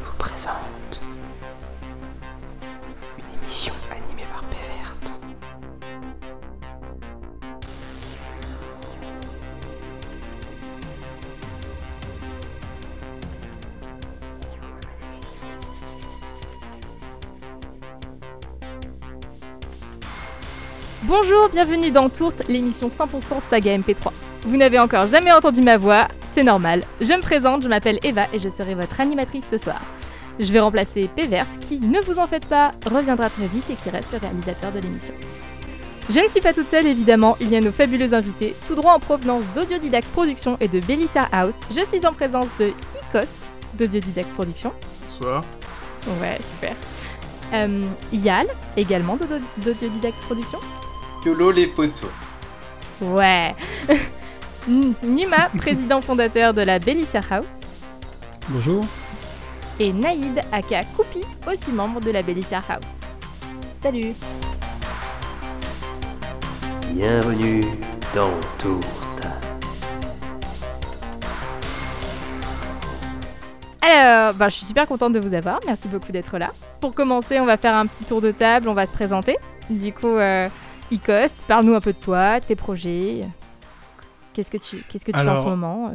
vous présente une émission animée par Péverte. Bonjour, bienvenue dans Tourte, l'émission 100% saga MP3. Vous n'avez encore jamais entendu ma voix, c'est normal. Je me présente, je m'appelle Eva et je serai votre animatrice ce soir. Je vais remplacer P Verte qui, ne vous en faites pas, reviendra très vite et qui reste le réalisateur de l'émission. Je ne suis pas toute seule évidemment, il y a nos fabuleux invités, tout droit en provenance d'Audiodidact Productions et de Belissa House. Je suis en présence de Icost d'Audiodidact Productions. Bonsoir. Ouais, super. Euh, Yal, également d'Audio- d'Audiodidact Productions. YOLO les potos. Ouais. Numa, président fondateur de la Belissa House. Bonjour. Et Naïd, aka Koupi, aussi membre de la Belissa House. Salut Bienvenue dans Tourte. Alors, bah, je suis super contente de vous avoir, merci beaucoup d'être là. Pour commencer, on va faire un petit tour de table, on va se présenter. Du coup, euh, Icost, parle-nous un peu de toi, tes projets. Qu'est-ce que tu, qu'est-ce que tu fais en ce moment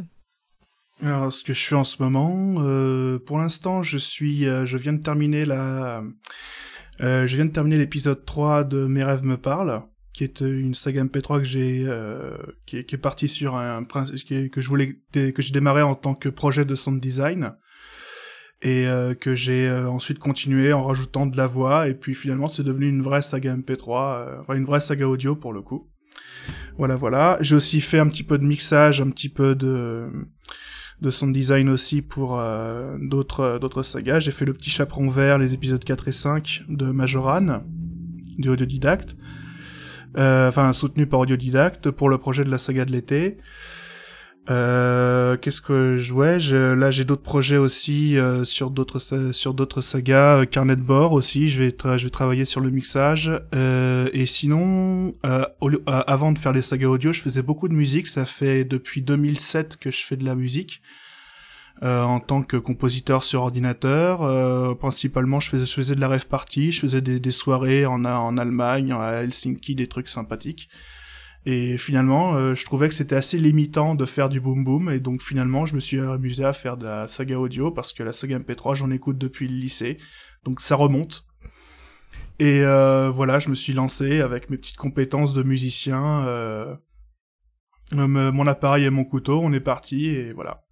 Alors, ce que je fais en ce moment, euh, pour l'instant, je suis, euh, je viens de terminer la, euh, je viens de terminer l'épisode 3 de Mes rêves me parlent, qui est euh, une saga MP3 que j'ai, euh, qui, est, qui est partie sur un principe que je voulais, que j'ai démarré en tant que projet de sound design et euh, que j'ai ensuite continué en rajoutant de la voix et puis finalement c'est devenu une vraie saga MP3, euh, enfin une vraie saga audio pour le coup. Voilà, voilà. J'ai aussi fait un petit peu de mixage, un petit peu de de sound design aussi pour euh, d'autres d'autres sagas. J'ai fait le petit chaperon vert, les épisodes 4 et 5 de Majoran, du Audiodidacte. Euh, Enfin, soutenu par Audiodidacte pour le projet de la saga de l'été. Euh, Qu'est-ce que je ouais, là j'ai d'autres projets aussi euh, sur d'autres sur d'autres sagas, euh, carnet de bord aussi. Je vais je vais travailler sur le mixage. Euh, et sinon, avant de faire les sagas audio, je faisais beaucoup de musique. Ça fait depuis 2007 que je fais de la musique. En tant que compositeur sur ordinateur, principalement je faisais, je faisais de la rêve party, je faisais des, des soirées en, en Allemagne, à Helsinki, des trucs sympathiques. Et finalement, euh, je trouvais que c'était assez limitant de faire du boom boom, et donc finalement, je me suis amusé à faire de la saga audio parce que la saga MP3, j'en écoute depuis le lycée, donc ça remonte. Et euh, voilà, je me suis lancé avec mes petites compétences de musicien, euh, mon appareil et mon couteau, on est parti et voilà,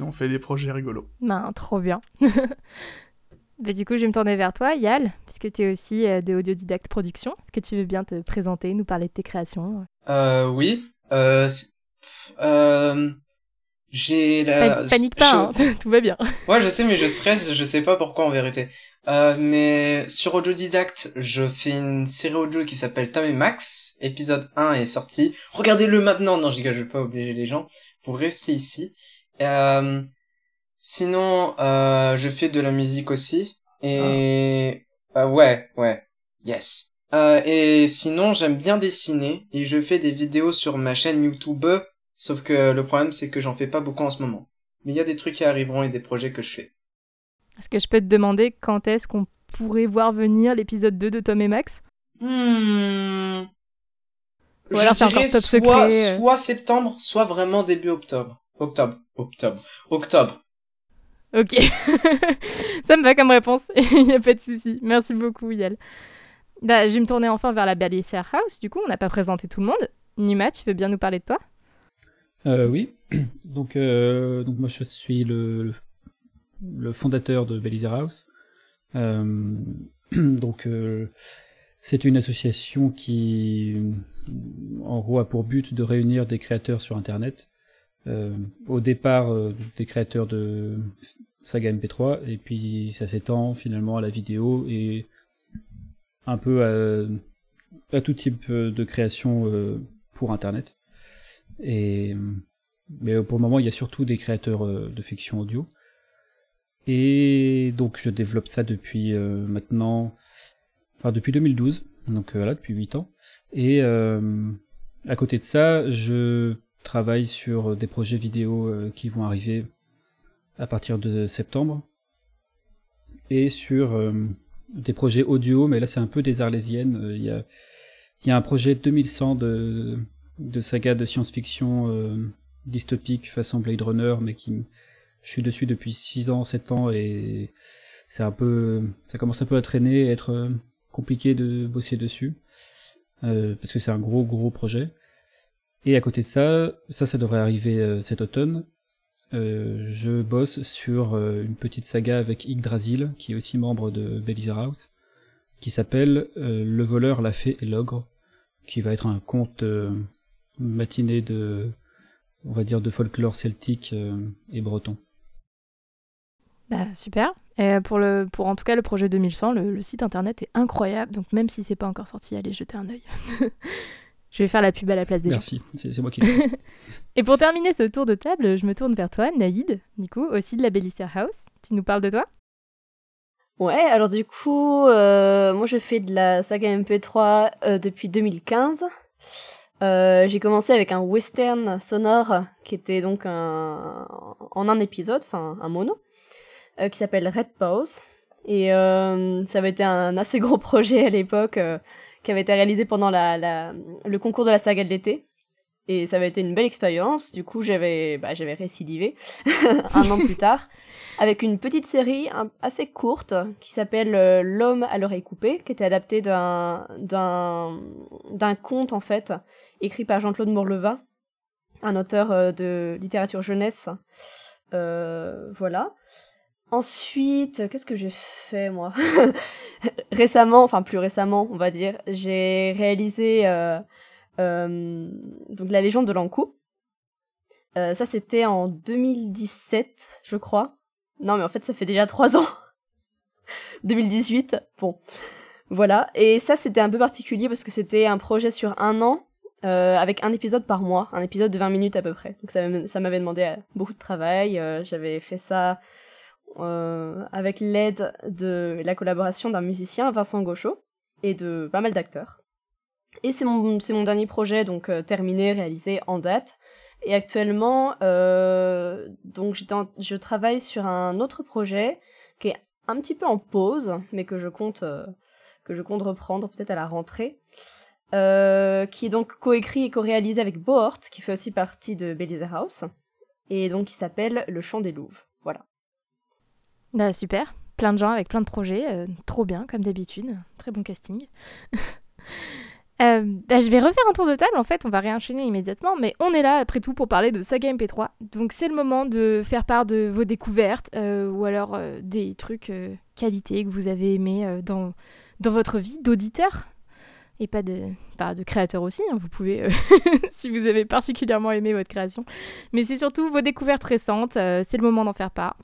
on fait, des projets rigolos. Ben, trop bien. Bah, du coup, je vais me tourner vers toi, Yal, puisque tu es aussi euh, de Audiodidacte Productions. Est-ce que tu veux bien te présenter, nous parler de tes créations? Euh, oui. Euh, euh, j'ai la... Pa- Panique pas, je- hein, tout va bien. Ouais, je sais, mais je stresse, je sais pas pourquoi en vérité. Euh, mais sur Audiodidacte, je fais une série audio qui s'appelle Tom et Max. Épisode 1 est sorti. Regardez-le maintenant. Non, je rigole, je vais pas obliger les gens. Vous restez ici. Euh, sinon, euh, je fais de la musique aussi. Et... euh, ouais, ouais. Yes. Euh, et sinon, j'aime bien dessiner. Et je fais des vidéos sur ma chaîne YouTube. Sauf que le problème, c'est que j'en fais pas beaucoup en ce moment. Mais il y a des trucs qui arriveront et des projets que je fais. Est-ce que je peux te demander quand est-ce qu'on pourrait voir venir l'épisode 2 de Tom et Max? Hmm. Ou alors c'est encore top soit, secret, euh. Soit septembre, soit vraiment début octobre. Octobre. Octobre. Octobre. Ok. Ça me va comme réponse, il n'y a pas de souci. Merci beaucoup, Yal. Bah, je vais me tourner enfin vers la Bellissière House. Du coup, on n'a pas présenté tout le monde. Numa, tu veux bien nous parler de toi? Euh, oui. Donc, euh, donc moi je suis le, le, fondateur de Belizer House. Euh, donc c'est une association qui en gros a pour but de réunir des créateurs sur Internet. Au départ des créateurs de saga MP3 et puis ça s'étend finalement à la vidéo et un peu à, tout type de création euh, pour Internet. Et mais euh, pour le moment, il y a surtout des créateurs euh, de fiction audio. Et donc, je développe ça depuis euh, maintenant, enfin depuis 2012, donc euh, voilà, depuis 8 ans. Et euh, à côté de ça, je travaille sur des projets vidéo euh, qui vont arriver à partir de septembre. et sur euh, des projets audio, mais là c'est un peu des arlésiennes. Euh, Il y, a, un projet 2100 de, de saga de science-fiction euh, dystopique façon Blade Runner, mais qui je suis dessus depuis 6 ans, 7 ans et c'est un peu, ça commence un peu à traîner, et être euh, compliqué de bosser dessus parce que c'est un gros gros projet. Et à côté de ça, ça, ça devrait arriver cet automne. Euh, je bosse sur euh, une petite saga avec Yggdrasil, qui est aussi membre de Belize House, qui s'appelle euh, Le voleur, la fée et l'ogre, qui va être un conte matiné de, on va dire, de folklore celtique et breton. Bah super. Pour, le, pour en tout cas le projet 2100, le, le site internet est incroyable, donc même si c'est pas encore sorti, allez jeter un œil. je vais faire la pub à la place des gens. Merci, c'est moi qui. Et pour terminer ce tour de table, je me tourne vers toi, Naïd, du coup, aussi de la Bellissière House. Tu nous parles de toi? Ouais, alors du coup, euh, moi je fais de la saga MP3 euh, depuis 2015. Euh, j'ai commencé avec un western sonore qui était donc un, en un épisode, enfin un mono, euh, qui s'appelle Red Pause. Et euh, ça avait été un assez gros projet à l'époque, euh, qui avait été réalisé pendant le concours de la saga de l'été. Et ça avait été une belle expérience. Du coup, j'avais bah, récidivé un an plus tard avec une petite série assez courte qui s'appelle euh, L'homme à l'oreille coupée, qui était adaptée d'un conte en fait écrit par Jean-Claude Morleva, un auteur euh, de littérature jeunesse. Euh, voilà. Ensuite, qu'est-ce que j'ai fait moi? Récemment, enfin plus récemment, on va dire, j'ai réalisé euh, euh, donc la légende de l'Ankou. Euh, ça, c'était en 2017, je crois. Non, mais en fait, ça fait déjà trois ans. 2018. Bon. Voilà. Et ça, c'était un peu particulier parce que c'était un projet sur un an, avec un épisode par mois, un épisode de 20 minutes à peu près. Donc ça, ça m'avait demandé beaucoup de travail. J'avais fait ça euh, avec l'aide de la collaboration d'un musicien, Vincent Gauchot, et de pas mal d'acteurs. Et c'est mon, mon dernier projet, donc euh, terminé, réalisé en date. Et actuellement, euh, donc en- je travaille sur un autre projet qui est un petit peu en pause, mais que je compte, que je compte reprendre peut-être à la rentrée, qui est donc coécrit et co-réalisé avec Bohort, qui fait aussi partie de Belize House, et donc qui s'appelle Le Chant des Louves. Bah super, plein de gens avec plein de projets, euh, trop bien comme d'habitude, très bon casting. Euh, bah, je vais refaire un tour de table en fait, on va réenchaîner immédiatement, mais on est là après tout pour parler de saga MP3. Donc c'est le moment de faire part de vos découvertes euh, ou alors des trucs qualité que vous avez aimés euh, dans, dans votre vie d'auditeur et pas de, bah, de créateur aussi, hein, vous pouvez si vous avez particulièrement aimé votre création. Mais c'est surtout vos découvertes récentes, c'est le moment d'en faire part.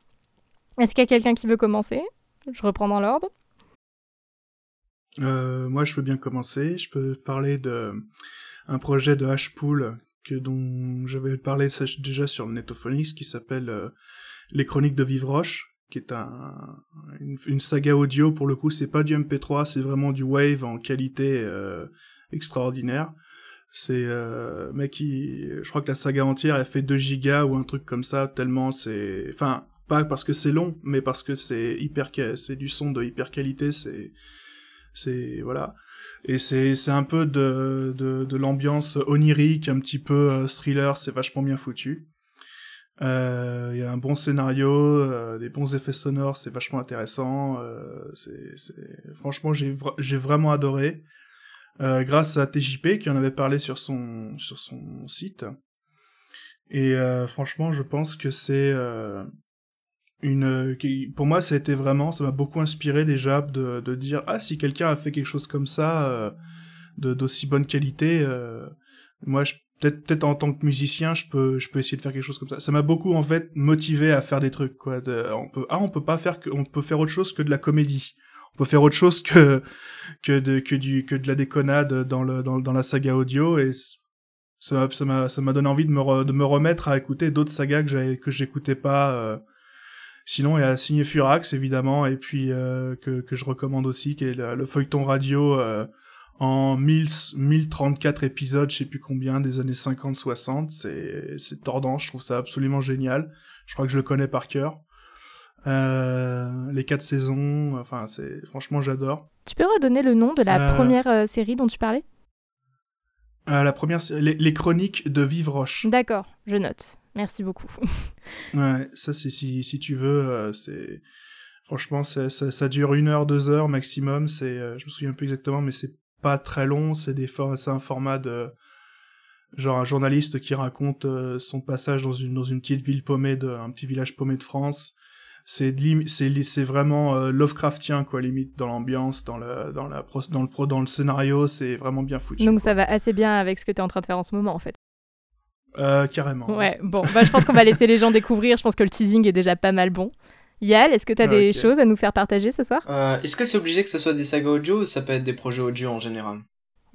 Est-ce qu'il y a quelqu'un qui veut commencer? Je reprends dans l'ordre. Euh, moi, je veux bien commencer. Je peux parler de un projet de Hashpool que dont j'avais parlé déjà sur Netophonix qui s'appelle euh, Les Chroniques de Vivroche, qui est un, une, saga audio. Pour le coup, c'est pas du MP3, c'est vraiment du wave en qualité euh, extraordinaire. C'est mec qui, je crois que la saga entière elle fait 2 gigas ou un truc comme ça tellement c'est, enfin pas parce que c'est long, mais parce que c'est hyper, c'est du son de hyper qualité, c'est c'est voilà. Et c'est c'est un peu de de, de l'ambiance onirique un petit peu euh, thriller c'est vachement bien foutu. Euh, il y a un bon scénario euh, des bons effets sonores c'est vachement intéressant euh, c'est c'est franchement j'ai j'ai vraiment adoré. Euh, grâce à TJP qui en avait parlé sur son sur son site. Et franchement je pense que c'est qui- pour moi ça a été vraiment ça m'a beaucoup inspiré déjà de, de dire ah si quelqu'un a fait quelque chose comme ça euh, d'aussi bonne qualité euh, moi peut-être peut-être en tant que musicien je peux je peux essayer de faire quelque chose comme ça. Ça m'a beaucoup en fait motivé à faire des trucs quoi on peut ah on peut pas faire que peut faire autre chose que de la comédie. On peut faire autre chose que que de que du que de la déconnade dans le dans, dans la saga audio et ça ça m'a ça m'a donné envie de me de me remettre à écouter d'autres sagas que j'avais que j'écoutais pas euh, Sinon, il y a Signé Furax, évidemment, et puis euh, que, que je recommande aussi, qui est le, le feuilleton radio euh, en 1000, 1034 épisodes, je sais plus combien, des années 50-60. C'est c'est tordant, je trouve ça absolument génial. Je crois que je le connais par cœur. Euh, les quatre saisons, enfin, c'est franchement, j'adore. Tu peux redonner le nom de la première série dont tu parlais? la première, les chroniques de Vive Roche. D'accord, je note. Merci beaucoup. Ouais, ça c'est si, si tu veux, euh, c'est franchement ça, ça dure une heure, deux heures maximum. C'est, euh, je me souviens plus exactement, mais c'est pas très long. C'est des for- c'est un format de genre un journaliste qui raconte euh, son passage dans une dans une petite ville paumée de un petit village paumé de France. C'est c'est vraiment euh, Lovecraftien quoi limite dans l'ambiance, dans le dans la pro- dans le pro dans le scénario, c'est vraiment bien foutu. Donc quoi. ça va assez bien avec ce que tu es en train de faire en ce moment en fait. Euh, carrément. Ouais, bon, bah, je pense qu'on va laisser les gens découvrir. Je pense que le teasing est déjà pas mal bon. Yal, est-ce que tu as des Ok. choses à nous faire partager ce soir? Euh, Est-ce que c'est obligé que ce soit des sagas audio ou ça peut être des projets audio en général?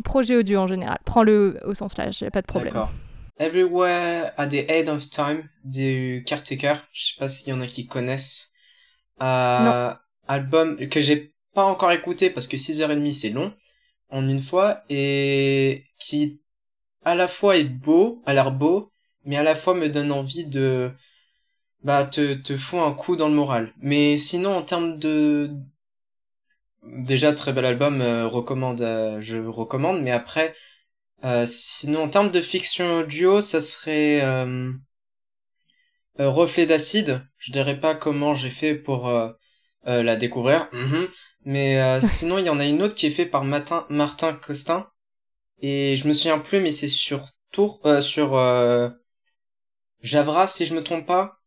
Projet audio en général. Prends-le au sens large, a pas de problème. D'accord. Everywhere at the End of Time du Caretaker. Je sais pas s'il y en a qui connaissent. Euh, Album que j'ai pas encore écouté parce que 6h30 c'est long en une fois et qui à la fois est beau, a l'air beau, mais à la fois me donne envie de bah te te fout un coup dans le moral. Mais sinon en termes de déjà très bel album, euh, recommande, euh, je recommande, mais après euh, sinon, en termes de fiction audio, ça serait Reflet d'acide. Je dirais pas comment j'ai fait pour la découvrir, Mhm. mais sinon il y en a une autre qui est faite par Martin, Martin Costin et je me souviens plus, mais c'est sur Tour, euh, sur euh, Javra si je me trompe pas.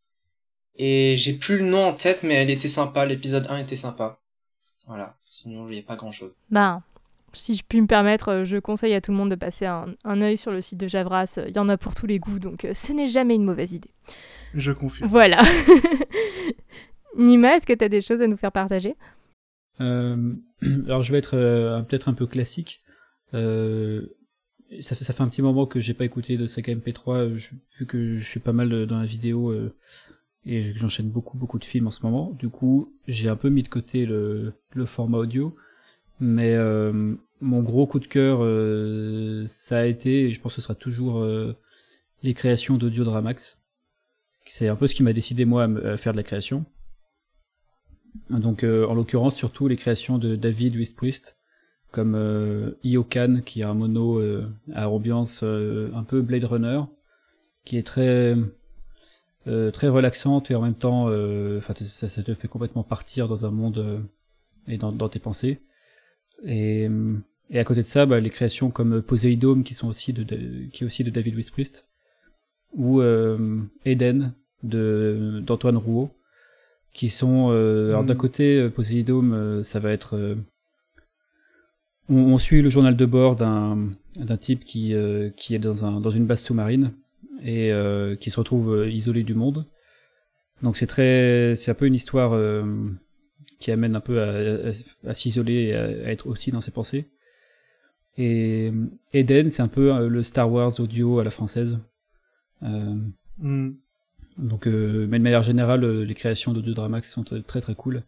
Et j'ai plus le nom en tête, mais elle était sympa. L'épisode 1 était sympa. Voilà. Sinon, il n'y a pas grand chose. Ben, si je puis me permettre, euh, je conseille à tout le monde de passer un, un œil sur le site de Javras. Il y en a pour tous les goûts, donc euh, ce n'est jamais une mauvaise idée. Je confirme. Voilà. Nima, est-ce que tu as des choses à nous faire partager? Euh, alors je vais être euh, peut-être un peu classique. Euh, ça, fait, un petit moment que j'ai pas écouté de saga MP3, euh, vu que je suis pas mal euh, dans la vidéo euh, et j'enchaîne beaucoup beaucoup de films en ce moment. Du coup, j'ai un peu mis de côté le, format audio, mais mon gros coup de cœur, ça a été, et je pense que ce sera toujours les créations d'Audio Dramax. C'est un peu ce qui m'a décidé moi à, faire de la création. Donc, en l'occurrence, surtout les créations de David Westpriest, comme euh, Iokan, qui a un mono euh, à ambiance euh, un peu Blade Runner, qui est très euh, très relaxante et en même temps, enfin, ça, ça te fait complètement partir dans un monde et dans, dans tes pensées. Et, et à côté de ça, bah, les créations comme Poseidon, qui sont aussi de, de- qui est aussi de David Westpriest, ou Eden de d'Antoine Rouault qui sont euh, alors d'un Mhm. côté Poséidome euh, ça va être on, on suit le journal de bord d'un d'un type qui euh, qui est dans un dans une base sous-marine et euh, qui se retrouve euh, isolé du monde donc c'est très c'est un peu une histoire qui amène un peu à, à- à s'isoler et à, à être aussi dans ses pensées et Eden c'est un peu le Star Wars audio à la française Hmm. donc, mais de manière générale, les créations d'Audio Dramax sont très très cool.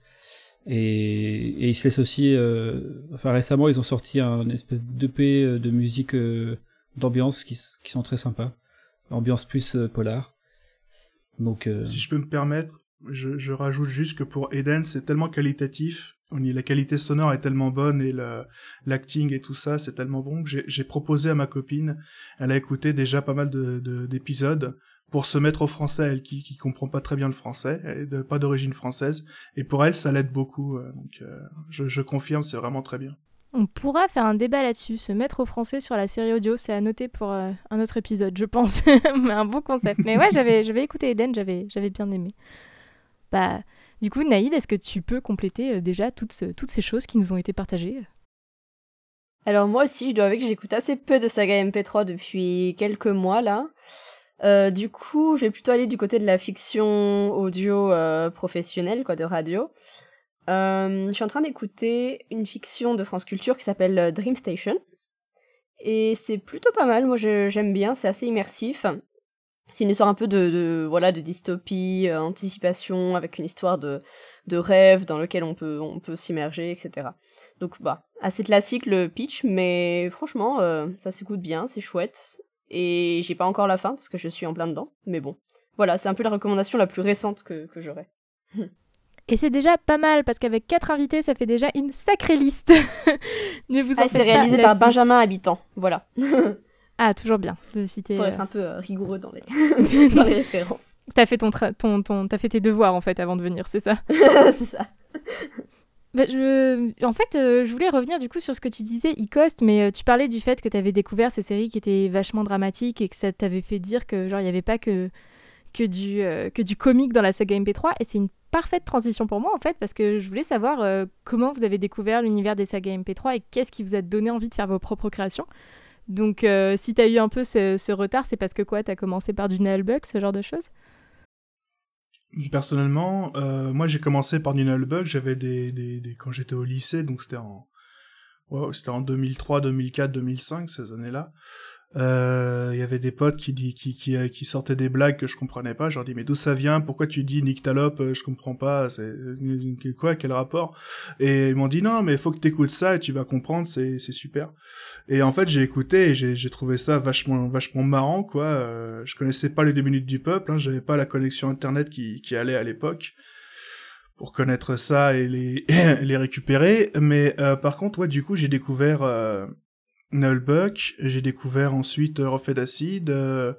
Et, ils se laissent aussi. euh, enfin, récemment, ils ont sorti un espèce d'EP euh, de musique euh, d'ambiance qui, sont très sympas. Ambiance plus polar. Donc, Si je peux me permettre, je, rajoute juste que pour Eden, c'est tellement qualitatif. La qualité sonore est tellement bonne et l'acting et tout ça, c'est tellement bon que j'ai- proposé à ma copine, elle a écouté déjà pas mal de- de- d'épisodes pour se mettre au français, elle qui, qui comprend pas très bien le français, elle est de, pas d'origine française, et pour elle, ça l'aide beaucoup. euh, donc, euh, je, je confirme, c'est vraiment très bien. On pourra faire un débat là-dessus, se mettre au français sur la série audio, c'est à noter pour euh, un autre épisode, je pense. Mais un bon concept. Mais ouais, j'avais, j'avais écouté Eden, j'avais, j'avais bien aimé. Bah, du coup, Naïd, est-ce que tu peux compléter euh, déjà toutes, ce- toutes ces choses qui nous ont été partagées? Alors moi aussi, je dois avouer que j'écoute assez peu de saga MP3 depuis quelques mois là. Euh, du coup, je vais plutôt aller du côté de la fiction audio euh, professionnelle, quoi, de radio. Euh, je suis en train d'écouter une fiction de France Culture qui s'appelle Dream Station. Et c'est plutôt pas mal, moi j'aime bien, c'est assez immersif. C'est une histoire un peu de, de- voilà, de dystopie, anticipation, avec une histoire de, de rêve dans lequel on peut, on peut s'immerger, etc. Donc bah, assez classique le pitch, mais franchement, ça s'écoute bien, c'est chouette. Et j'ai pas encore la fin parce que je suis en plein dedans, mais bon. Voilà, c'est un peu la recommandation la plus récente que, que j'aurais. Et c'est déjà pas mal parce qu'avec quatre invités, ça fait déjà une sacrée liste. ne vous Ah, c'est réalisé par. Benjamin Habitant. Voilà. Ah, toujours bien de citer. Faut euh, être un peu euh, rigoureux dans les, dans les références. T'as fait ton, ton, ton, t'as fait tes devoirs en fait avant de venir, c'est ça? C'est ça. Bah. En fait, euh, je voulais revenir du coup sur ce que tu disais, Icost, mais euh, tu parlais du fait que tu avais découvert ces séries qui étaient vachement dramatiques et que ça t'avait fait dire que genre il n'y avait pas que, que, du, euh, que du comique dans la saga MP3. Et c'est une parfaite transition pour moi en fait, parce que je voulais savoir comment vous avez découvert l'univers des sagas MP3 et qu'est-ce qui vous a donné envie de faire vos propres créations. Donc si tu as eu un peu ce, ce retard, c'est parce que quoi, tu as commencé par du Nullbug, ce genre de choses? Personnellement, euh, moi j'ai commencé par du Nullbug, j'avais des, des, des- quand j'étais au lycée, donc c'était en wow, c'était en 2003, 2004, 2005 ces années-là. Euh, Il y avait des potes qui, dit, qui, qui, euh, qui sortaient des blagues que je comprenais pas. Je leur dis mais d'où ça vient? Pourquoi tu dis Nyctalope? Euh, Je comprends pas. C'est quoi? Quel rapport? Et ils m'ont dit non mais faut que t'écoutes ça et tu vas comprendre. C'est super. Et en fait j'ai écouté et j'ai trouvé ça vachement vachement marrant quoi. Euh, je connaissais pas les deux minutes du peuple. Hein, J'avais pas la connexion internet qui qui allait à l'époque pour connaître ça et les les récupérer. Mais euh, par contre ouais du coup j'ai découvert Nullbuck, j'ai découvert ensuite euh, Reflet d'acide, euh,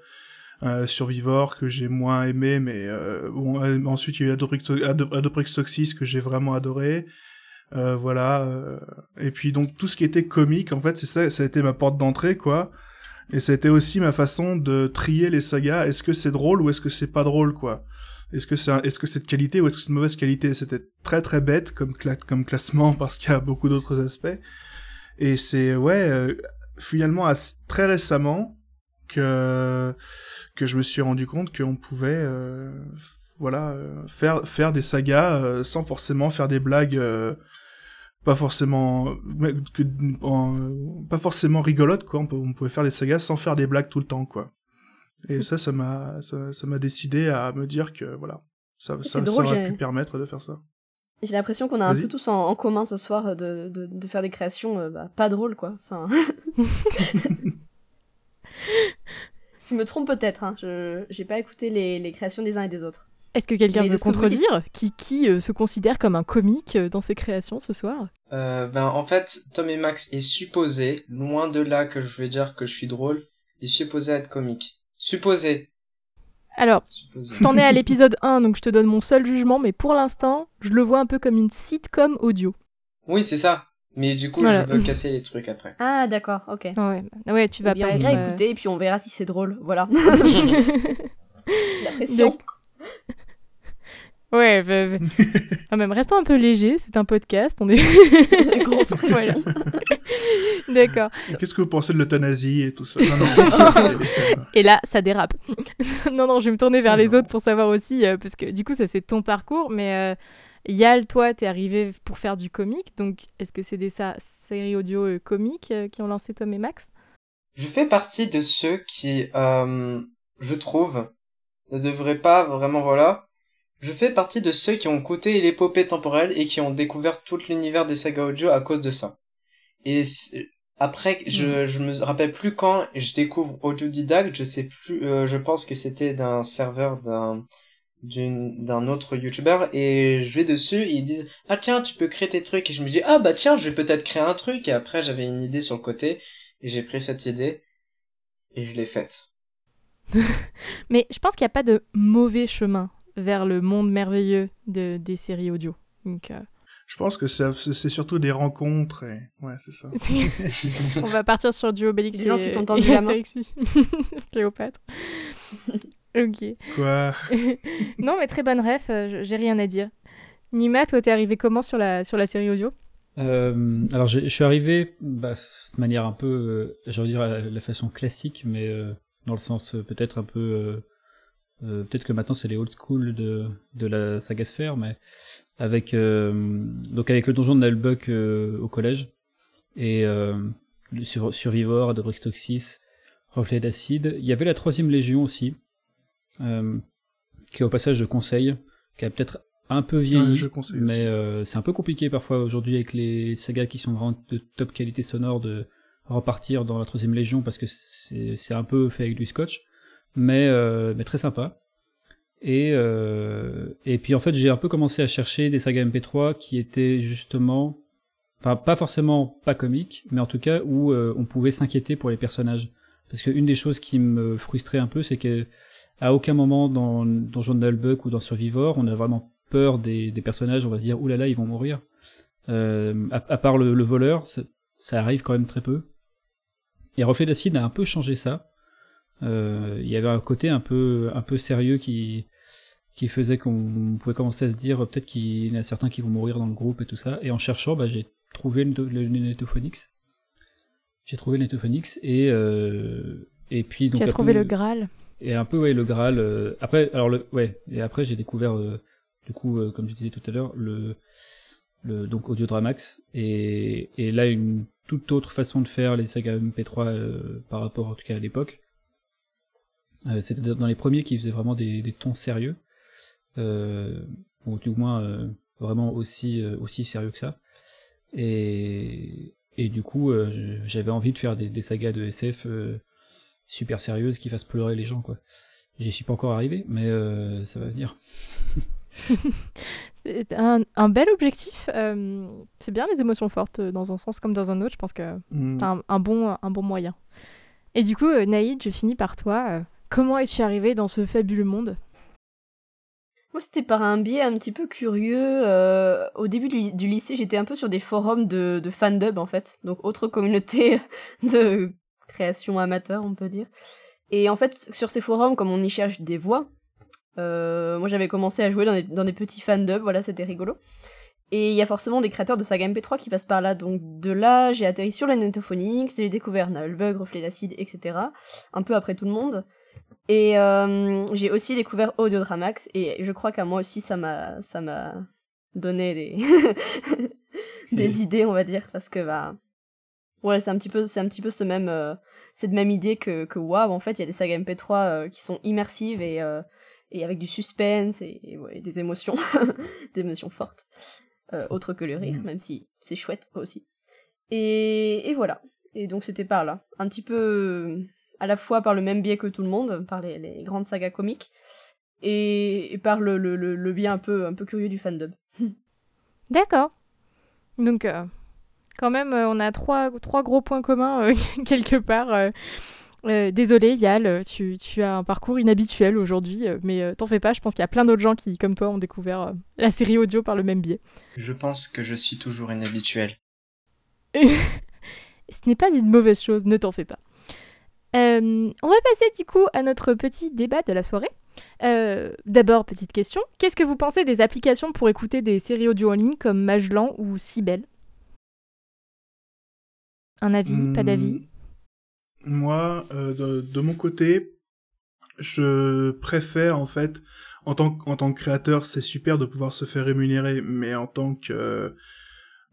euh, Survivor que j'ai moins aimé, mais euh, bon, euh, ensuite il y a eu Adoprix- Ado- Adoprix Toxis que j'ai vraiment adoré. Euh, voilà. et puis donc tout ce qui était comique, en fait, c'est ça, ça a été ma porte d'entrée, quoi. Et ça a été aussi ma façon de trier les sagas. Est-ce que c'est drôle ou est-ce que c'est pas drôle, quoi? Est-ce que c'est est-ce que c'est de qualité ou est-ce que c'est de mauvaise qualité? C'était très très bête comme comme classement parce qu'il y a beaucoup d'autres aspects. Et c'est ouais, euh, finalement très récemment que que je me suis rendu compte qu'on pouvait euh, voilà euh, faire faire des sagas euh, sans forcément faire des blagues pas forcément mais que, en- pas forcément rigolotes quoi. On, peut- on pouvait faire des sagas sans faire des blagues tout le temps quoi. Et ça ça m'a ça m'a décidé à me dire que voilà ça ça, ça aurait pu permettre de faire ça J'ai l'impression qu'on a un peu tous en, en commun ce soir euh, de, de, de faire des créations euh, bah, pas drôles, quoi. Enfin... je me trompe peut-être, hein. je j'ai pas écouté les, les créations des uns et des autres. Est-ce que quelqu'un veut contredire. Qui, qui euh, se considère comme un comique dans ses créations ce soir? Euh, ben, en fait, Tom et Max est supposé, loin de là que je vais dire que je suis drôle, est supposé être comique. Supposé. Alors, t'en es à l'épisode 1, donc je te donne mon seul jugement, mais pour l'instant, je le vois un peu comme une sitcom audio. Oui, c'est ça. Mais du coup, Voilà. je veux casser les trucs après. Ah, d'accord, ok. Ah Ouais, ouais tu vas Eh bien, pas on euh, écouter et puis on verra si c'est drôle. Voilà. La pression. Ouais, bah, bah. quand même, restons un peu léger, c'est un podcast, on est... Grosse pression. D'accord. qu'est-ce que vous pensez de l'euthanasie et tout ça non, non, Et là, ça dérape. non, non, je vais me tourner vers les Non. autres pour savoir aussi, euh, parce que du coup, ça c'est ton parcours, mais euh, Yal, toi, t'es arrivé pour faire du comique, donc est-ce que c'est des sa- séries audio euh, comiques euh, qui ont lancé Tom et Max? Je fais partie de ceux qui, euh, je trouve, ne devraient pas vraiment, voilà. Je fais partie de ceux qui ont écouté l'épopée temporelle et qui ont découvert tout l'univers des sagas audio à cause de ça. Et après, je, je me rappelle plus quand je découvre Audiodidacte, je sais plus, euh, je pense que c'était d'un serveur d'un, d'une, d'un autre youtubeur et je vais dessus et ils disent ah tiens tu peux créer tes trucs et je me dis ah bah tiens je vais peut-être créer un truc et après j'avais une idée sur le côté et j'ai pris cette idée et je l'ai faite. Mais je pense qu'il n'y a pas de mauvais chemin vers le monde merveilleux de, des séries audio. Donc, euh, je pense que c'est surtout des rencontres et ouais c'est ça on va partir sur du Obélix Des gens et, qui t'ont tendu la main. Cléopâtre. ok. quoi? Non, mais très bonne ref, euh, j'ai rien à dire. Nima, toi, t'es arrivé comment sur la, sur la série audio? Euh, alors je je suis arrivé bah, de manière un peu, euh, j'ai envie de dire la, la façon classique, mais euh, dans le sens peut-être un peu, euh, euh, peut-être que maintenant c'est les old school de, de la saga Sphere, mais avec euh, donc avec le donjon de Nullbuck euh, au collège et euh, sur, Survivor, Adobrix Toxis, Reflet d'acide. Il y avait la troisième légion aussi, euh, qui au passage je conseille, qui a peut-être un peu vieilli, Ouais, mais euh, c'est un peu compliqué parfois aujourd'hui avec les sagas qui sont vraiment de top qualité sonore de repartir dans la troisième légion parce que c'est c'est un peu fait avec du scotch, mais, euh, mais très sympa. Et, euh, et puis en fait, j'ai un peu commencé à chercher des sagas MP3 qui étaient justement, enfin pas forcément pas comiques, mais en tout cas où euh, on pouvait s'inquiéter pour les personnages. Parce qu'une des choses qui me frustrait un peu, c'est que à aucun moment dans, dans Journal Buck ou dans Survivor, on a vraiment peur des, personnages, on va se dire, oulala, ils vont mourir. Euh, à, part le, le voleur, ça, ça, arrive quand même très peu. Et Reflet d'acide a un peu changé ça. Euh, il y avait un côté un peu, un peu sérieux qui, qui faisait qu'on pouvait commencer à se dire peut-être qu'il y en a certains qui vont mourir dans le groupe et tout ça. Et en cherchant, bah, j'ai trouvé le, le, le Netophonix. J'ai trouvé le Netophonix et, euh, et puis donc. Tu as trouvé le Graal. Et un peu ouais le Graal. Euh, après alors le ouais et après j'ai découvert euh, du coup comme je disais tout à l'heure le le donc Audiodramax et et là une toute autre façon de faire les sagas MP3 euh, par rapport en tout cas à l'époque. Euh, C'était dans les premiers qui faisaient vraiment des, des tons sérieux, euh, ou du moins euh, vraiment aussi euh, aussi sérieux que ça. Et et du coup euh, j'avais envie de faire des, des, sagas de SF super sérieuses qui fassent pleurer les gens quoi. J'y suis pas encore arrivé, mais ça va venir. c'est un, un, bel objectif. Euh, c'est bien les émotions fortes dans un sens comme dans un autre. Je pense que mm. t'as un, un, bon, un bon moyen. Et du coup, Naïd, je finis par toi. Comment es-tu arrivé dans ce fabuleux monde Moi, c'était par un biais un petit peu curieux. Euh, au début du, lycée, j'étais un peu sur des forums de, de fandub, en fait. Donc, autre communauté de création amateur, on peut dire. Et en fait, sur ces forums, comme on y cherche des voix, euh, moi j'avais commencé à jouer dans des, petits fandubs, voilà, c'était rigolo. Et il y a forcément des créateurs de saga MP3 qui passent par là, donc de là j'ai atterri sur la Netophonix, j'ai découvert Nullbug, Reflet d'acide, etc. Un peu après tout le monde. Et euh, j'ai aussi découvert Audiodramax, et je crois qu'à moi aussi ça m'a ça m'a donné des des idées, on va dire, parce que bah ouais c'est un petit peu c'est un petit peu ce même euh, cette même idée que que waouh en fait il y a des sagas MP3 euh, qui sont immersives et et avec du suspense et, et, ouais, des émotions, des émotions fortes, autres que le rire, mmh. même si c'est chouette aussi. Et, et, voilà. Et donc c'était par là, un petit peu à la fois par le même biais que tout le monde, par les, les grandes sagas comiques, et, et par le, le, le, le, biais un peu, un peu curieux du fandom. D'accord. Donc euh, quand même, euh, on a trois, trois gros points communs euh, quelque part. Euh, désolé Yal, tu, tu, as un parcours inhabituel aujourd'hui, mais euh, t'en fais pas, je pense qu'il y a plein d'autres gens qui, comme toi, ont découvert euh, la série audio par le même biais. Je pense que je suis toujours inhabituel. Ce n'est pas une mauvaise chose, ne t'en fais pas. Euh, on va passer du coup à notre petit débat de la soirée. D'abord, petite question, qu'est-ce que vous pensez des applications pour écouter des séries audio en ligne comme Magellan ou Sibel Un avis, mmh. pas d'avis? moi, euh, de, de, mon côté, je préfère en fait, en tant, en tant que créateur, c'est super de pouvoir se faire rémunérer, mais en tant que,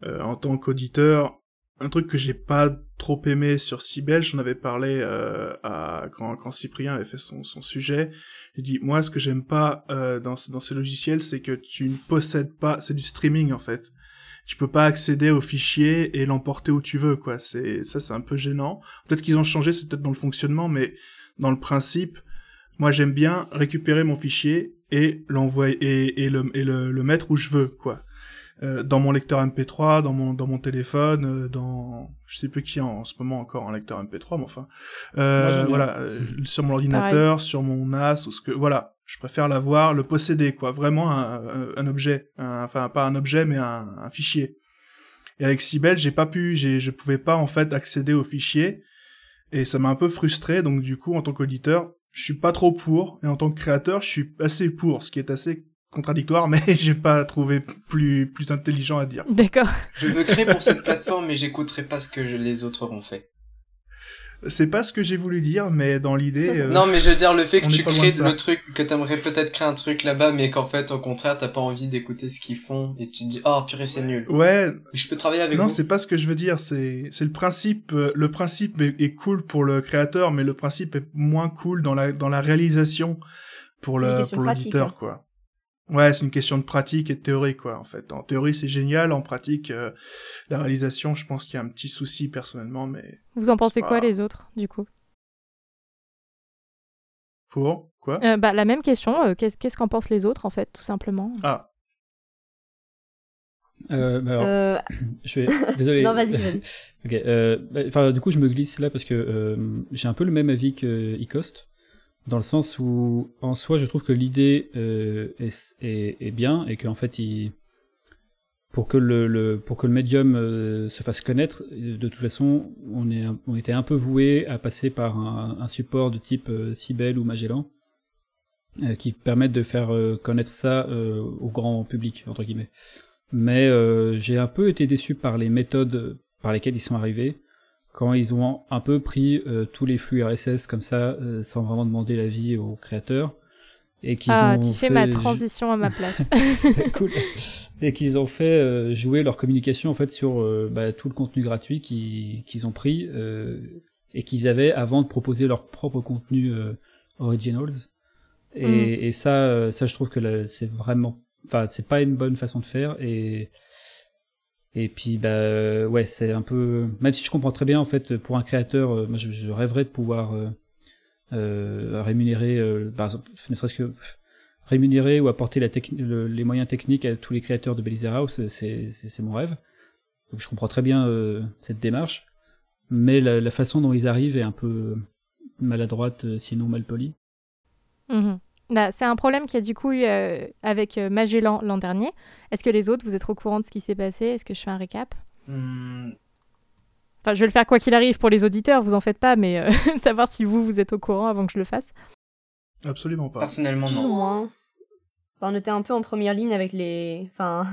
euh, en tant qu'auditeur, un truc que j'ai pas trop aimé sur Cybelle, j'en avais parlé euh, à, quand, quand Cyprien avait fait son, son sujet. Il dit moi, ce que j'aime pas euh, dans, dans ces logiciels, c'est que tu ne possèdes pas, c'est du streaming en fait tu peux pas accéder au fichier et l'emporter où tu veux, quoi. C'est ça, c'est un peu gênant. Peut-être qu'ils ont changé, c'est peut-être dans le fonctionnement, mais dans le principe, moi j'aime bien récupérer mon fichier et l'envoyer et, et le, le, mettre où je veux, quoi. Euh, dans mon lecteur MP3, dans mon dans mon téléphone, euh, dans je sais plus qui a en ce moment encore un lecteur MP3, mais enfin euh, voilà, euh, sur mon ordinateur, Pareil. sur mon NAS ou ce que voilà, je préfère l'avoir, le posséder, quoi. Vraiment un, un objet. Un, enfin, pas un objet, mais un, un fichier. Et avec Sibel, j'ai pas pu, j'ai, je pouvais pas, en fait, accéder au fichier. Et ça m'a un peu frustré. Donc, du coup, en tant qu'auditeur, je suis pas trop pour. Et en tant que créateur, je suis assez pour. Ce qui est assez contradictoire, mais j'ai pas trouvé plus, plus intelligent à dire. D'accord. Je me crée pour cette plateforme, mais j'écouterai pas ce que les autres auront fait. C'est pas ce que j'ai voulu dire, mais dans l'idée. Euh, non, mais je veux dire le fait que tu crées le truc, que t'aimerais peut-être créer un truc là-bas, mais qu'en fait, au contraire, t'as pas envie d'écouter ce qu'ils font et tu te dis, oh purée, c'est nul. Ouais. Je peux travailler avec non, vous. Non, c'est pas ce que je veux dire. C'est c'est le principe. Euh, le principe est, est, cool pour le créateur, mais le principe est moins cool dans la dans la réalisation pour le pour l'auditeur, hein. quoi. Ouais, c'est une question de pratique et de théorie, quoi, en fait. En théorie, c'est génial. En pratique, euh, la réalisation, je pense qu'il y a un petit souci, personnellement, mais... Vous en pensez quoi, les autres, du coup? Pour? Quoi? Euh, bah, la même question, euh, qu'est-ce qu'en pensent les autres, en fait, tout simplement? Ah, Euh, bah alors, Euh, je vais... Désolé. Non, vas-y, vas-y. ok. euh, bah, Enfin, du coup, je me glisse là parce que euh, j'ai un peu le même avis que Icost, dans le sens où, en soi, je trouve que l'idée euh, est, est, est bien et qu'en fait, pour que le, pour que le médium euh, se fasse connaître, de toute façon, on est on était un peu voué à passer par un, support de type euh, Cybele ou Magellan. qui permettent de faire connaître ça au grand public entre guillemets mais j'ai un peu été déçu par les méthodes par lesquelles ils sont arrivés, quand ils ont un peu pris euh, tous les flux RSS comme ça, euh, sans vraiment demander l'avis aux créateurs, et qu'ils Ah, ont tu fais fait ma transition à ma place. cool. Et qu'ils ont fait euh, jouer leur communication en fait sur euh, bah, tout le contenu gratuit qui- qu'ils ont pris euh, et qu'ils avaient avant de proposer leur propre contenu euh, originals. Et, Mm. et ça, ça je trouve que c'est vraiment, enfin c'est pas une bonne façon de faire et et puis bah euh, ouais c'est un peu, même si je comprends très bien en fait pour un créateur, euh, moi je, rêverais de pouvoir euh, rémunérer, par exemple, ne serait-ce que rémunérer ou apporter les moyens techniques à tous les créateurs de Belize House, c'est mon rêve. Donc je comprends très bien cette démarche, mais la, façon dont ils arrivent est un peu maladroite, sinon mal polie. Mhm. Bah, c'est un problème qu'il y a du coup eu euh, avec euh, Magellan l'an dernier. Est-ce que les autres, vous êtes au courant de ce qui s'est passé? Est-ce que je fais un récap? Hmm, Enfin, je vais le faire quoi qu'il arrive pour les auditeurs, vous en faites pas, mais euh, savoir si vous, vous êtes au courant avant que je le fasse. absolument pas. personnellement, Plus ou non. moins. Enfin, on était un peu en première ligne avec les. Enfin,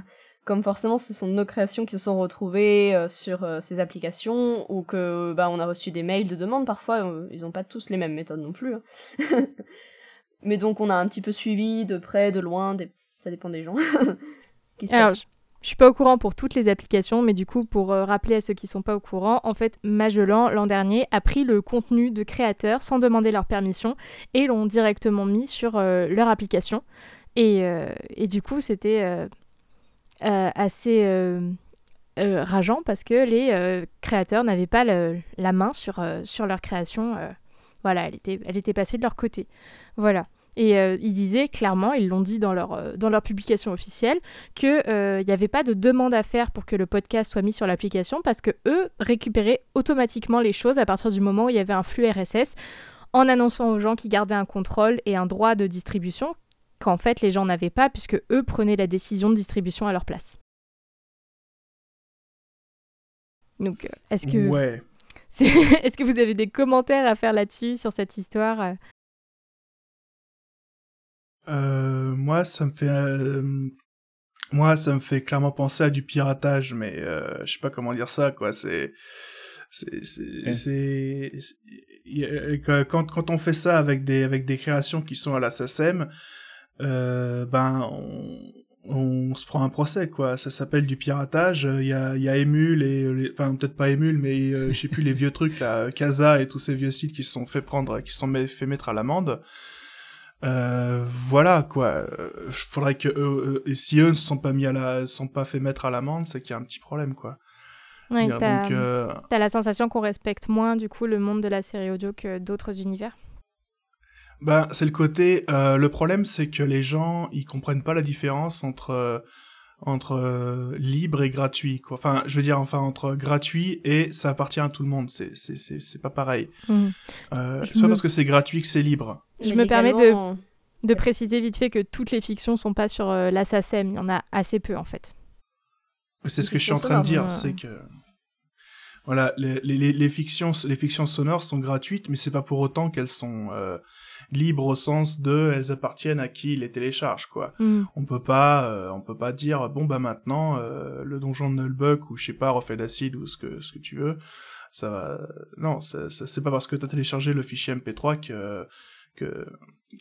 comme forcément, ce sont nos créations qui se sont retrouvées euh, sur euh, ces applications, ou que bah, on a reçu des mails de demande parfois. euh, ils n'ont pas tous les mêmes méthodes non plus. hein. Mais donc, on a un petit peu suivi de près, de loin. des- Ça dépend des gens. Ce qui se Alors, passe. je, suis pas au courant pour toutes les applications, mais du coup, pour euh, rappeler à ceux qui sont pas au courant, en fait, Magellan, l'an dernier, a pris le contenu de créateurs sans demander leur permission et l'ont directement mis sur euh, leur application. Et, euh, et du coup, c'était assez rageant parce que les créateurs n'avaient pas le- la main sur, sur leur création. Euh, voilà, elle était, passée de leur côté. Voilà. Et euh, ils disaient clairement, ils l'ont dit dans leur, euh, publication officielle, qu'il n'y avait pas de demande à faire pour que le podcast soit mis sur l'application parce que eux récupéraient automatiquement les choses à partir du moment où il y avait un flux RSS en annonçant aux gens qui gardaient un contrôle et un droit de distribution qu'en fait les gens n'avaient pas puisque eux prenaient la décision de distribution à leur place. Donc, euh, est-ce que. est-ce que vous avez des commentaires à faire là-dessus, sur cette histoire euh? Euh, moi, ça me fait, euh, moi, ça me fait clairement penser à du piratage, mais euh, je sais pas comment dire ça, quoi. C'est, c'est, quand quand on fait ça avec des avec des créations qui sont à la SACEM, euh, ben on, on se prend un procès, quoi. Ça s'appelle du piratage. Il y a il y a Emule et les- enfin peut-être pas Emule, mais euh, je sais plus les vieux trucs là, Casa et tous ces vieux sites qui se sont fait prendre, qui se sont fait mettre à l'amende. Euh, voilà quoi. Euh, faudrait que eux, eux- si eux ne se sont pas mis à la, sont pas fait mettre à l'amende, c'est qu'il y a un petit problème quoi. Ouais, euh, t'as la sensation qu'on respecte moins du coup le monde de la série audio que d'autres univers. Ben c'est le côté. euh, le problème c'est que les gens ils comprennent pas la différence entre euh, entre euh, libre et gratuit quoi. Enfin je veux dire enfin entre gratuit et ça appartient à tout le monde. C'est c'est c'est c'est pas pareil. Je c'est pas me- parce que c'est gratuit que c'est libre. Je Mais me permets de, de préciser vite fait que toutes les fictions sont pas sur euh, la SACEM, il y en a assez peu en fait. C'est ce que je suis en train de dire, c'est que voilà, les, les, les- les fictions, les fictions sonores sont gratuites, mais c'est pas pour autant qu'elles sont libres au sens de elles appartiennent à qui les télécharge, quoi. Mhm. On peut pas, euh, on peut pas dire bon bah maintenant euh, le donjon de Nullbuck ou je sais pas refait d'acide ou ce que ce que tu veux, ça va. Non, ça, ça- c'est pas parce que t'as téléchargé le fichier MP3 que que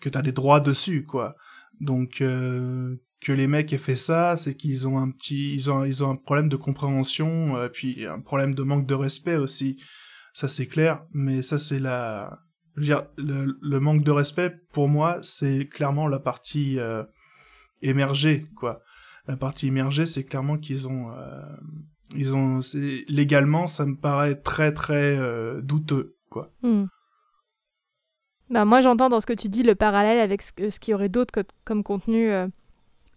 que t'as des droits dessus, quoi. Donc euh, que les mecs aient fait ça, c'est qu'ils ont un petit, ils ont, ils ont un problème de compréhension, euh, puis un problème de manque de respect aussi. Ça c'est clair, mais ça c'est la, je veux dire, le, le manque de respect pour moi c'est clairement la partie euh, émergée quoi. La partie immergée c'est clairement qu'ils ont, euh, ils ont, c'est légalement ça me paraît très très euh, douteux quoi. Mhm. Bah, moi, j'entends dans ce que tu dis le parallèle avec ce, ce qu'il y aurait d'autre co- comme contenu euh,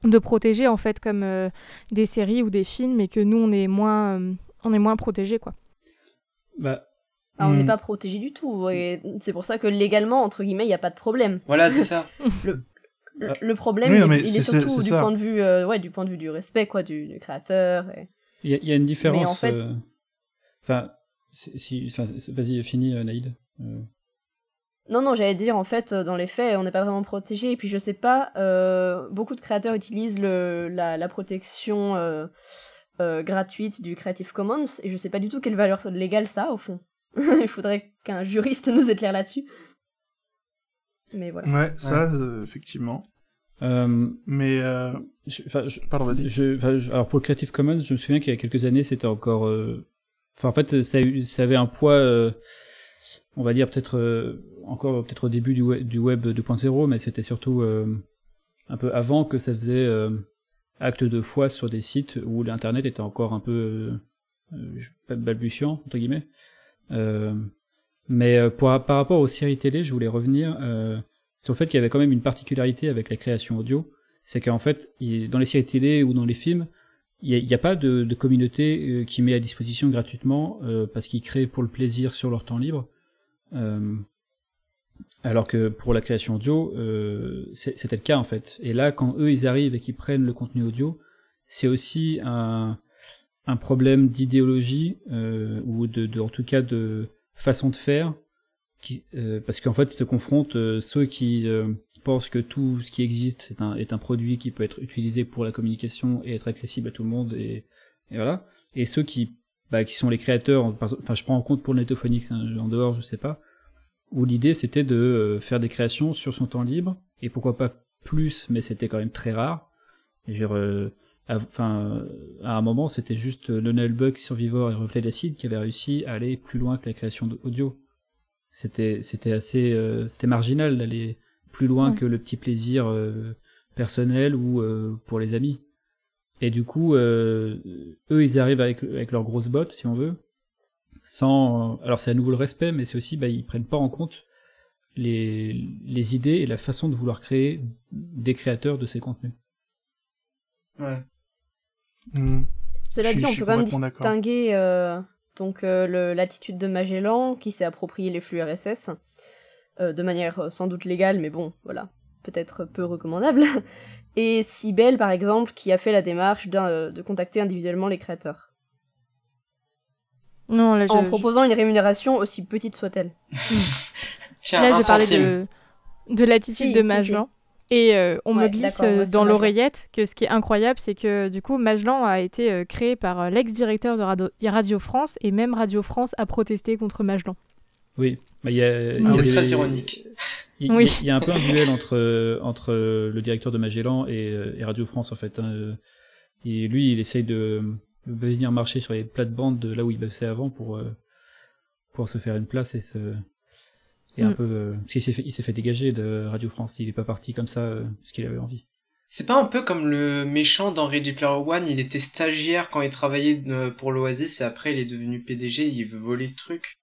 de protéger, en fait, comme euh, des séries ou des films, et que nous, on est moins, euh, on est moins protégés, quoi. Bah, On n'est Hmm. pas protégé du tout. Et c'est pour ça que légalement, entre guillemets, il n'y a pas de problème. Voilà, c'est ça. Le, Ah. le problème, Oui, non, il, est surtout du ça. point de vue, euh, ouais, du point de vue du respect, quoi, du, du créateur. et- il y, a- il y a une différence. en fait- euh, Enfin, si, enfin, vas-y, fini, euh, Naïd. Euh, Non, non, j'allais dire, en fait, euh, dans les faits, on n'est pas vraiment protégé. Et puis, je sais pas, euh, beaucoup de créateurs utilisent le, la, la protection euh, euh, gratuite du Creative Commons. Et je sais pas du tout quelle valeur légale ça a, au fond. Il faudrait qu'un juriste nous éclaire là-dessus. Mais voilà. Ouais, ça, euh, effectivement. euh, Mais, euh, je- enfin, je- pardon, vas-y. Je, je- alors pour le Creative Commons, je me souviens qu'il y a quelques années, c'était encore. euh, Enfin, en fait, ça, avait un poids, euh, on va dire peut-être euh, encore peut-être au début du web, du web 2.0, mais c'était surtout euh, un peu avant que ça faisait euh, acte de foi sur des sites où l'internet était encore un peu balbutiant entre guillemets. Euh, mais euh, par rapport aux séries télé, je voulais revenir euh, sur le fait qu'il y avait quand même une particularité avec la création audio c'est qu'en fait, dans les séries télé ou dans les films, il n'y a, pas de, communauté qui met à disposition gratuitement parce qu'ils créent pour le plaisir sur leur temps libre. Alors que pour la création audio, c'était le cas en fait. Et là, quand eux ils arrivent et qu'ils prennent le contenu audio, c'est aussi un, un problème d'idéologie euh, ou de, de, en tout cas de façon de faire, qui, euh, parce qu'en fait, ils se confrontent euh, ceux qui euh, pensent que tout ce qui existe est un, est un produit qui peut être utilisé pour la communication et être accessible à tout le monde et, et voilà. Et ceux qui, bah, qui sont les créateurs, enfin, je prends en compte pour Netophonix, hein, en dehors, je sais pas, où l'idée c'était de euh, faire des créations sur son temps libre et pourquoi pas plus, mais c'était quand même très rare. Je veux dire, enfin, euh, à un moment, c'était juste Lionel Buck, Survivor et Reflet d'Acide qui avaient réussi à aller plus loin que la création audio. C'était, c'était assez, euh, c'était marginal d'aller plus loin Ouais. que le petit plaisir euh, personnel ou euh, pour les amis. Et du coup, euh, eux, ils arrivent avec, avec leurs grosses bottes, si on veut, sans. Alors c'est à nouveau le respect, mais c'est aussi, bah, ils prennent pas en compte les, les idées et la façon de vouloir créer des créateurs de ces contenus. Ouais. Hmm. Cela Je dit, je on peut quand même distinguer euh, donc euh, l'attitude de Magellan qui s'est approprié les flux RSS euh, de manière sans doute légale, mais bon, voilà, peut-être peu recommandable. Et Sibel, par exemple, qui a fait la démarche de contacter individuellement les créateurs Non, là, je, en je- proposant une rémunération aussi petite soit-elle. Là, je parlais de, de l'attitude Si, de si, Magellan. Et euh, on Ouais, me glisse euh, dans l'oreillette que ce qui est incroyable, c'est que du coup, Magellan a été euh, créé par l'ex-directeur de Radio, Radio France et même Radio France a protesté contre Magellan. Oui, bah, il y a, il y a C'est des- très ironique. Il, Oui. y a- il y a un peu un duel entre, entre le directeur de Magellan et, et Radio France en fait. hein. Et lui, il essaye de, de venir marcher sur les plates-bandes de là où il bossait avant pour, pour se faire une place et se et un Mm. peu euh, parce qu'il s'est fait, il s'est fait dégager de Radio France. Il est pas parti comme ça euh, parce qu'il avait envie. C'est pas un peu comme le méchant dans Ready Player One, il était stagiaire quand il travaillait euh, pour l'Oasis et après il est devenu PDG, il veut voler le truc.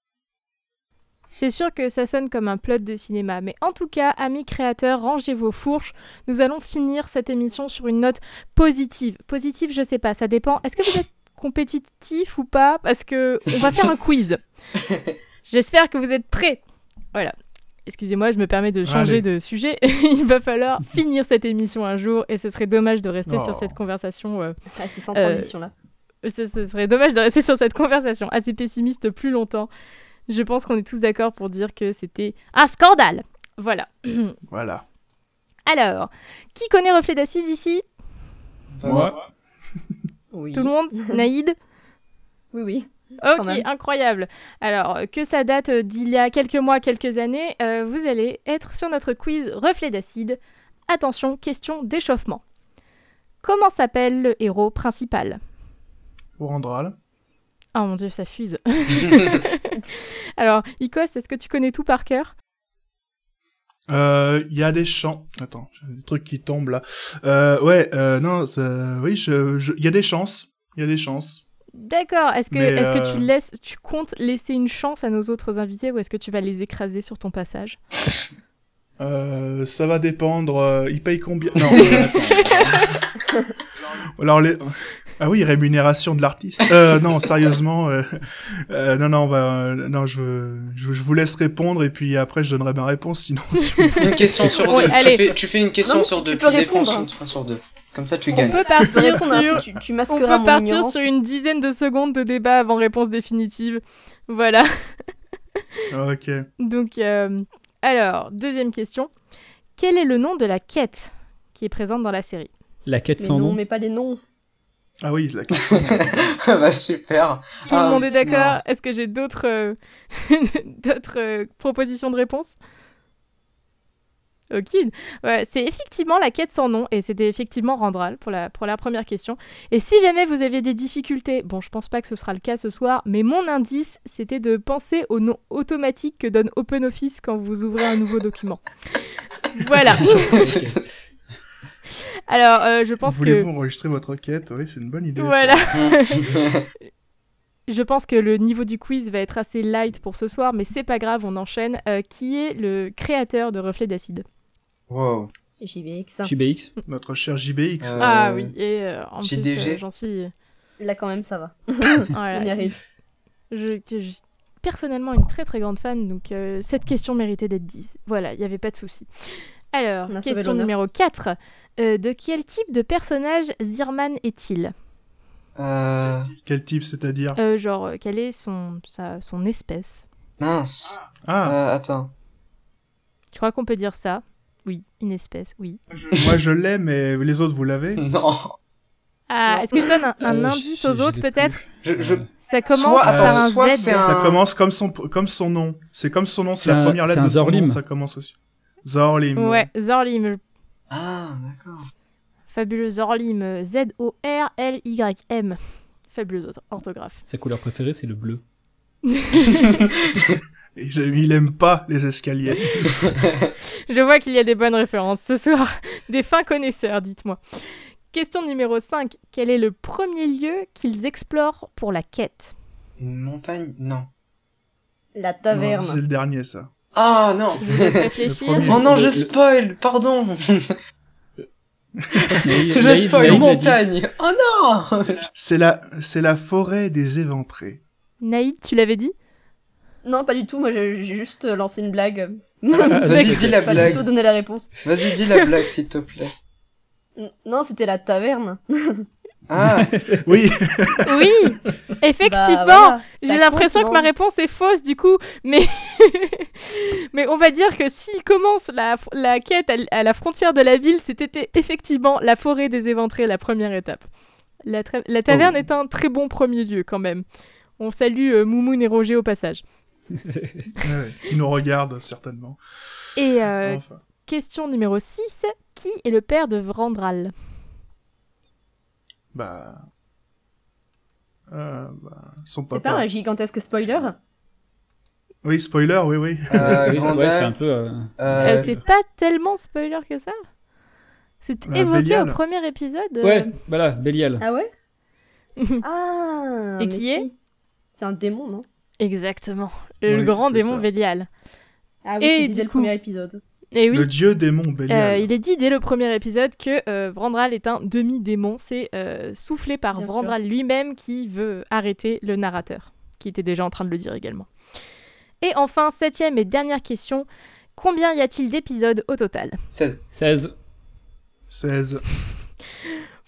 C'est sûr que ça sonne comme un plot de cinéma, mais en tout cas, amis créateurs, rangez vos fourches. Nous allons finir cette émission sur une note positive. Positive, je sais pas, ça dépend. Est-ce que vous êtes compétitif ou pas? Parce que on va faire un quiz. J'espère que vous êtes prêts. Voilà. Excusez-moi, je me permets de changer Allez. de sujet. Il va falloir finir cette émission un jour et ce serait dommage de rester Oh. sur cette conversation. euh, Ah, c'est sans Euh, transition là. ce, ce serait dommage de rester sur cette conversation assez pessimiste plus longtemps. Je pense qu'on est tous d'accord pour dire que c'était un scandale. Voilà. Voilà. Alors, qui connaît Reflet d'acide ici? Moi. Oui. Tout le monde? Naïd? Oui, oui. Ok, incroyable. Alors, euh, que ça date euh, d'il y a quelques mois, quelques années, euh, vous allez être sur notre quiz Reflet d'acide. Attention, question d'échauffement. Comment s'appelle le héros principal? Orandral. Oh mon dieu, ça fuse. Alors, Icos, est-ce que tu connais tout par cœur? Euh, Il y a des champs. Attends, j'ai des trucs qui tombent là. Euh, ouais, euh, non, oui, je, je- il y a des chances. Il y a des chances. D'accord. Est-ce que, Mais, est-ce que euh, tu laisses, tu comptes laisser une chance à nos autres invités ou est-ce que tu vas les écraser sur ton passage? Euh, ça va dépendre. euh, il paye combien? Non. euh. Alors les. Ah oui, rémunération de l'artiste. Euh, non, sérieusement. euh, euh, non, non, on va. euh, non, je, je, je vous laisse répondre et puis après je donnerai ma réponse. Sinon, si vous- Une question sur deux. Tu, fais, tu fais une question Non, sur deux. tu peux répondre, une sur deux. Comme ça, tu On gagnes. peut Tu peux partir répondre, sur, si tu, tu on peut mon partir sur une dizaine de secondes de débat avant réponse définitive. Voilà. ok. Donc, euh, alors, deuxième question. Quel est le nom de la quête qui est présente dans la série? La quête Mais sans non, nom. mais pas les noms. Ah oui, la question. bah super. Tout le Ah, monde est d'accord. Est-ce que j'ai d'autres euh, d'autres euh, propositions de réponse? Aucune. Ouais, c'est effectivement la quête sans nom et c'était effectivement Randral pour la, pour la première question. Et si jamais vous aviez des difficultés, bon, je pense pas que ce sera le cas ce soir, mais mon indice c'était de penser au nom automatique que donne OpenOffice quand vous ouvrez un nouveau document. Voilà. Alors, euh, je pense que. Voulez-vous enregistrer votre requête? Oui, c'est une bonne idée. ça. Voilà. Je pense que le niveau du quiz va être assez light pour ce soir, mais c'est pas grave, on enchaîne. Euh, qui est le créateur de Reflets d'acide? Wow. JVX. JBX. Notre cher JBX. Euh, Ah oui, et euh, en plus, euh, j'en suis. Là, quand même, ça va. voilà. On y arrive. Je, je suis personnellement une très très grande fan, donc euh, cette question méritait d'être 10. Voilà, il n'y avait pas de souci. Alors, question numéro 4. Euh, de quel type de personnage Zirman est-il? Euh, Quel type, c'est-à-dire? Euh, Genre, euh, quelle est son, sa- son espèce? mince. Ah, Euh, attends. Tu crois qu'on peut dire ça Oui, une espèce, oui. moi je l'ai, mais les autres, vous l'avez? Non. Ah, est-ce que je donne un, un Euh, indice aux autres peut-être? Plus. Je, je... Ça commence Soit- par attends, un soit Z. un- Ça commence comme son, comme son nom. C'est comme son nom, c'est la un- première lettre de son Zorlim. nom, ça commence aussi. Zorlim. Ouais, Zorlim, Ah, d'accord. fabuleux Zorlim, Z-O-R-L-Y-M. Fabuleuse autre- orthographe. Sa couleur préférée, c'est le bleu. Et je- il aime pas les escaliers. Je vois qu'il y a des bonnes références ce soir. Des fins connaisseurs, dites-moi. Question numéro 5. Quel est le premier lieu qu'ils explorent pour la quête? Une montagne? Non. La taverne. C'est le dernier, ça. Ah non. Oh non, je spoil, pardon. Je spoil, montagne. Oh non. C'est la, c'est la forêt des éventrés. Naïd, tu l'avais dit? Non, pas du tout. Moi, j'ai juste lancé une blague. Vas-y, dis la pas blague. du tout donné la réponse. Vas-y, dis la blague, s'il te plaît. Non, c'était la taverne. Ah, Oui, Oui Effectivement Bah, voilà, ça J'ai l'impression que ma non réponse est fausse du coup, mais mais on va dire que s'il commence la, la quête à, à la frontière de la ville, c'était effectivement la forêt des éventrés la première étape. La taverne Oh. est un très bon premier lieu quand même. On salue euh, Moumoun et Roger au passage. Ouais, il nous regarde certainement. Et euh, Enfin. question numéro 6, qui est le père de Vrandral? Bah. Euh, bah, son C'est papa. pas un gigantesque spoiler? Oui, spoiler, oui, oui. euh, Oui, Grandal, ouais, c'est un peu. euh, C'est pas tellement spoiler que ça? C'est Bah, évoqué Bélial. au premier épisode Ouais, voilà, Bélial. Ah ouais? Ah Et qui si. est? C'est un démon, non? Exactement. Le Oui, grand démon ça. Bélial. Ah oui, Et c'est dit du dès le coup- premier épisode. Et oui, Le dieu démon euh, Bélial. il est dit dès le premier épisode que euh, Vrandral est un demi-démon. C'est euh, soufflé par Bien Vrandral lui-même qui veut arrêter le narrateur, qui était déjà en train de le dire également. Et enfin, septième et dernière question. Combien y a-t-il d'épisodes au total? 16. 16. 16.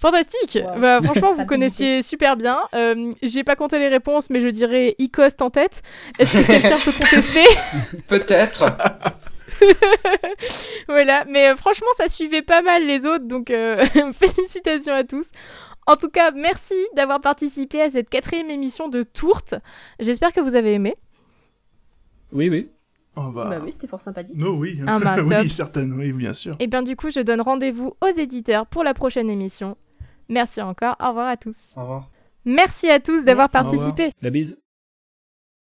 Fantastique Wow. bah, Franchement, vous connaissiez super bien. Euh, J'ai pas compté les réponses, mais je dirais Icost en tête. Est-ce que quelqu'un peut contester? Peut-être. Voilà, mais euh, franchement, ça suivait pas mal les autres, donc euh, félicitations à tous. En tout cas, merci d'avoir participé à cette quatrième émission de Tourte. J'espère que vous avez aimé. Oui, oui. Oh bah. Bah oui, c'était fort sympathique. No, oui. Ah bah, oui, certainement, oui, bien sûr. Et bien du coup, je donne rendez-vous aux éditeurs pour la prochaine émission. Merci encore, au revoir à tous. Au revoir. Merci à tous d'avoir participé. La bise.